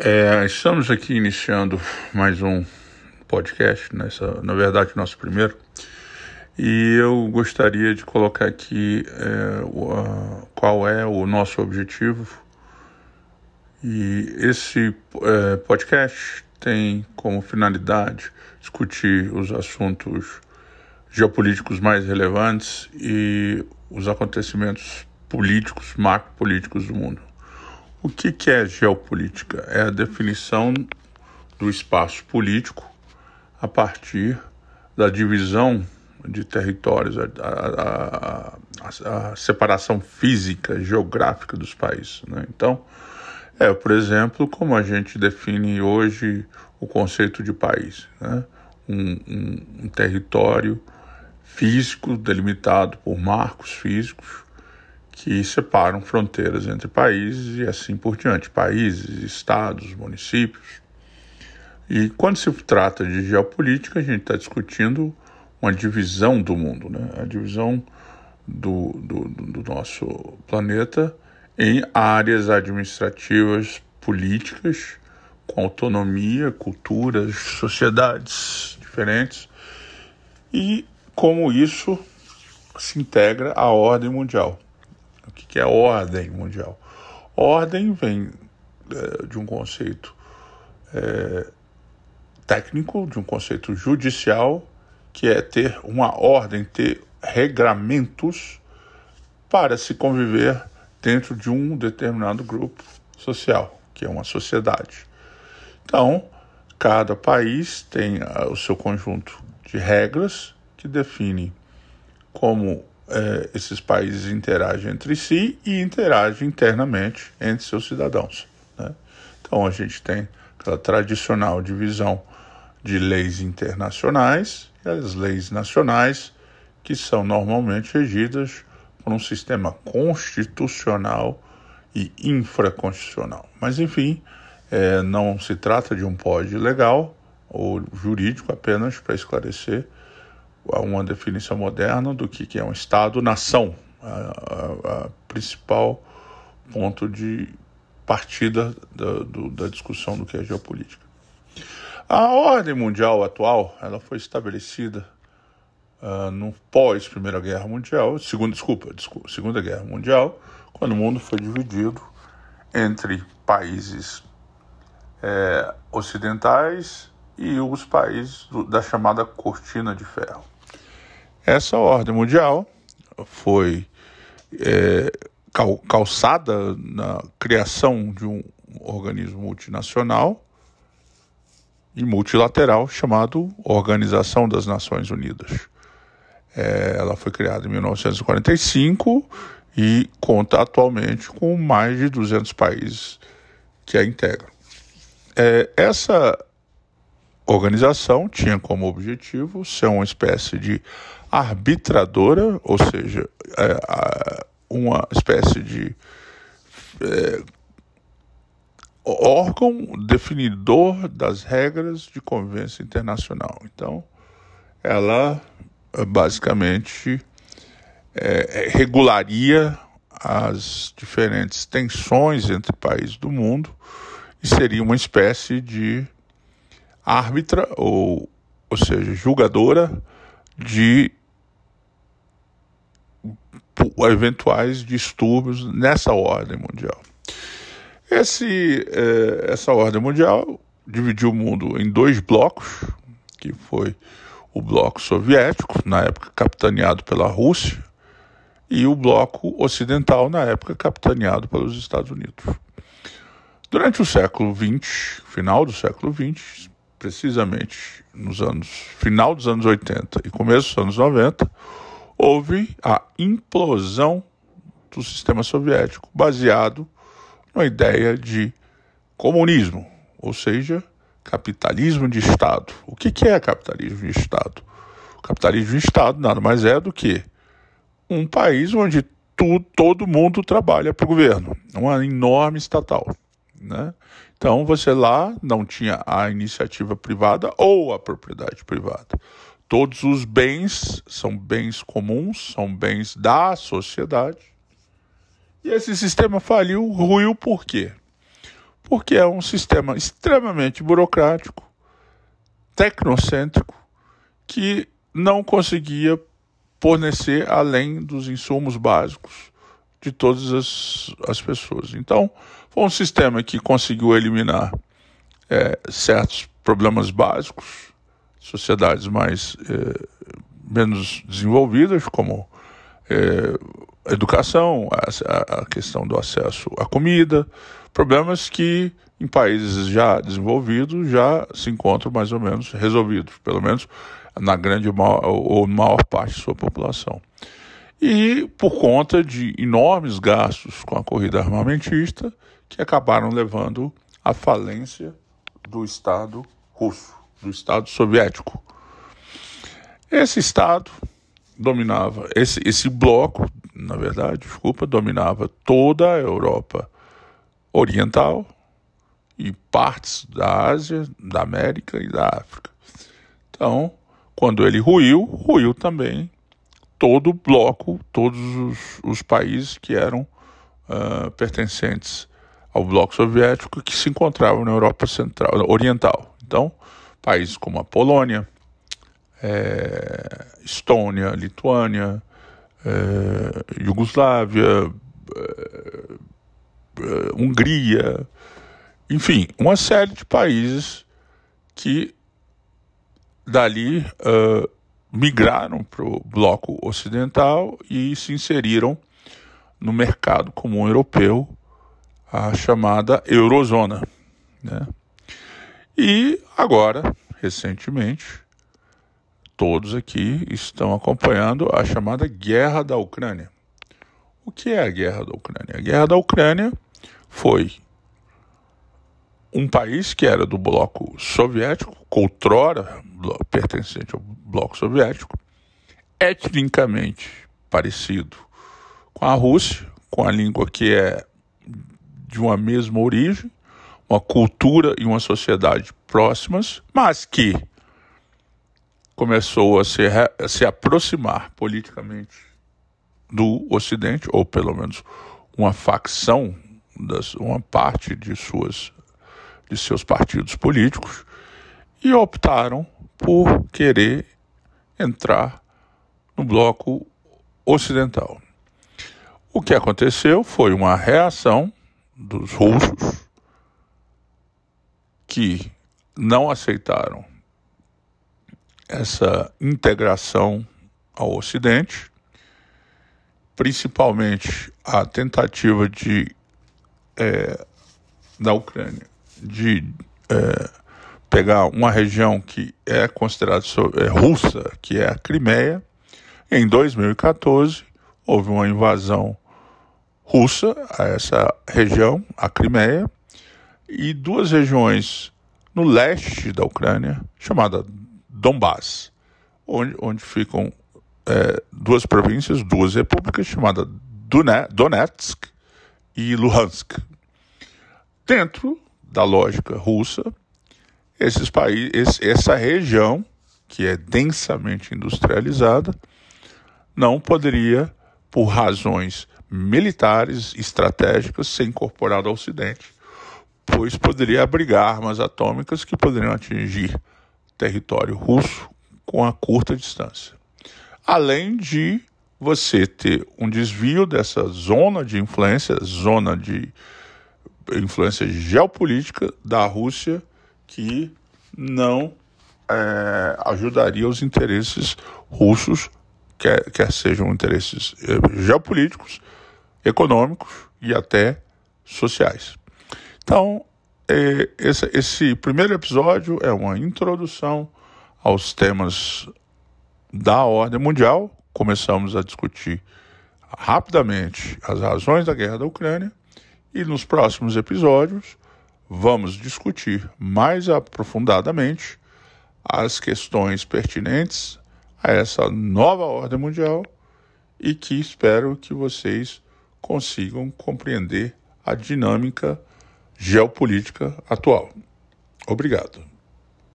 É, estamos aqui iniciando mais um podcast, nessa, na verdade, nosso primeiro, e eu gostaria de colocar aqui é, o, a, qual é o nosso objetivo. E esse é, podcast tem como finalidade discutir os assuntos geopolíticos mais relevantes e os acontecimentos políticos, macro-políticos do mundo. O que, é geopolítica? É a definição do espaço político a partir da divisão de territórios, a, a, a, a separação física, geográfica dos países. Né? Então, é, por exemplo, como a gente define hoje o conceito de país. Né? Um, um, um território físico delimitado por marcos físicos que separam fronteiras entre países e assim por diante, países, estados, municípios. E quando se trata de geopolítica, a gente está discutindo uma divisão do mundo, né? a divisão do, do, do nosso planeta em áreas administrativas, políticas, com autonomia, culturas, sociedades diferentes, e como isso se integra à ordem mundial. O que é ordem mundial? Ordem vem é, de um conceito é, técnico, de um conceito judicial, que é ter uma ordem, ter regramentos para se conviver dentro de um determinado grupo social, que é uma sociedade. Então, cada país tem uh, o seu conjunto de regras que define como é, esses países interagem entre si e interagem internamente entre seus cidadãos. Né? Então a gente tem aquela tradicional divisão de leis internacionais e as leis nacionais, que são normalmente regidas por um sistema constitucional e infraconstitucional. Mas enfim, é, não se trata de um pódio legal ou jurídico apenas para esclarecer uma definição moderna do que é um Estado-nação, a, a, a, principal ponto de partida da, do, da discussão do que é geopolítica. A ordem mundial atual ela foi estabelecida uh, no pós Primeira Guerra Mundial, segunda, desculpa, desculpa, Segunda Guerra Mundial, quando o mundo foi dividido entre países é, ocidentais e os países do, da chamada cortina de ferro. Essa ordem mundial foi é, cal, calçada na criação de um organismo multinacional e multilateral chamado Organização das Nações Unidas. É, ela foi criada em 1945 e conta atualmente com mais de 200 países que a integram. É, essa organização tinha como objetivo ser uma espécie de arbitradora, ou seja, é, uma espécie de é, órgão definidor das regras de convivência internacional. Então, ela basicamente é, é, regularia as diferentes tensões entre países do mundo e seria uma espécie de árbitra ou, ou seja, julgadora de eventuais distúrbios nessa ordem mundial. Esse, eh, essa ordem mundial dividiu o mundo em dois blocos, que foi o bloco soviético, na época capitaneado pela Rússia, e o bloco ocidental, na época capitaneado pelos Estados Unidos. Durante o século XX, final do século XX, precisamente nos anos final dos anos 80 e começo dos anos 90, houve a implosão do sistema soviético baseado na ideia de comunismo, ou seja, capitalismo de Estado. O que, é capitalismo de Estado? O capitalismo de Estado nada mais é do que um país onde tu, todo mundo trabalha para o governo, uma enorme estatal. Né? Então você lá não tinha a iniciativa privada ou a propriedade privada. Todos os bens são bens comuns, são bens da sociedade. E esse sistema faliu, ruiu por quê? porque é um sistema extremamente burocrático, tecnocêntrico, que não conseguia fornecer além dos insumos básicos de todas as, as pessoas. Então, foi um sistema que conseguiu eliminar é, certos problemas básicos, sociedades mais é, menos desenvolvidas, como é, educação, a, a questão do acesso à comida, problemas que em países já desenvolvidos já se encontram mais ou menos resolvidos, pelo menos na grande ou maior parte de sua população. E por conta de enormes gastos com a corrida armamentista, que acabaram levando à falência do Estado russo, do Estado soviético. Esse Estado dominava, esse, esse bloco, na verdade, desculpa, dominava toda a Europa Oriental e partes da Ásia, da América e da África. Então, quando ele ruiu, ruiu também todo o bloco, todos os, os países que eram uh, pertencentes ao bloco soviético que se encontravam na Europa Central, Oriental. Então, países como a Polônia, é, Estônia, Lituânia, é, Iugoslávia, é, Hungria, enfim, uma série de países que dali uh, migraram para o bloco ocidental e se inseriram no mercado comum europeu, a chamada eurozona. Né? E agora, recentemente, todos aqui estão acompanhando a chamada Guerra da Ucrânia. O que é a Guerra da Ucrânia? A Guerra da Ucrânia foi um país que era do bloco soviético, outrora pertencente ao bloco soviético, etnicamente parecido com a Rússia, com a língua que é de uma mesma origem, uma cultura e uma sociedade próximas, mas que começou a se, a se aproximar politicamente do Ocidente, ou pelo menos uma facção, das, uma parte de suas de seus partidos políticos e optaram por querer entrar no bloco ocidental. O que aconteceu foi uma reação dos russos que não aceitaram essa integração ao Ocidente, principalmente a tentativa de é, da Ucrânia de é, pegar uma região que é considerada é, russa, que é a Crimeia. Em 2014, houve uma invasão russa a essa região, a Crimeia, e duas regiões no leste da Ucrânia, chamada Donbass, onde, onde ficam é, duas províncias, duas repúblicas, chamadas Donetsk e Luhansk. Dentro da lógica russa, esses países, essa região que é densamente industrializada não poderia, por razões militares estratégicas, ser incorporada ao Ocidente, pois poderia abrigar armas atômicas que poderiam atingir território russo com a curta distância. Além de você ter um desvio dessa zona de influência, zona de influência geopolítica da Rússia que não é, ajudaria os interesses russos, quer, quer sejam interesses é, geopolíticos, econômicos e até sociais. Então, é, esse, esse primeiro episódio é uma introdução aos temas da ordem mundial. Começamos a discutir rapidamente as razões da guerra da Ucrânia e nos próximos episódios vamos discutir mais aprofundadamente as questões pertinentes a essa nova ordem mundial e que espero que vocês consigam compreender a dinâmica geopolítica atual. Obrigado.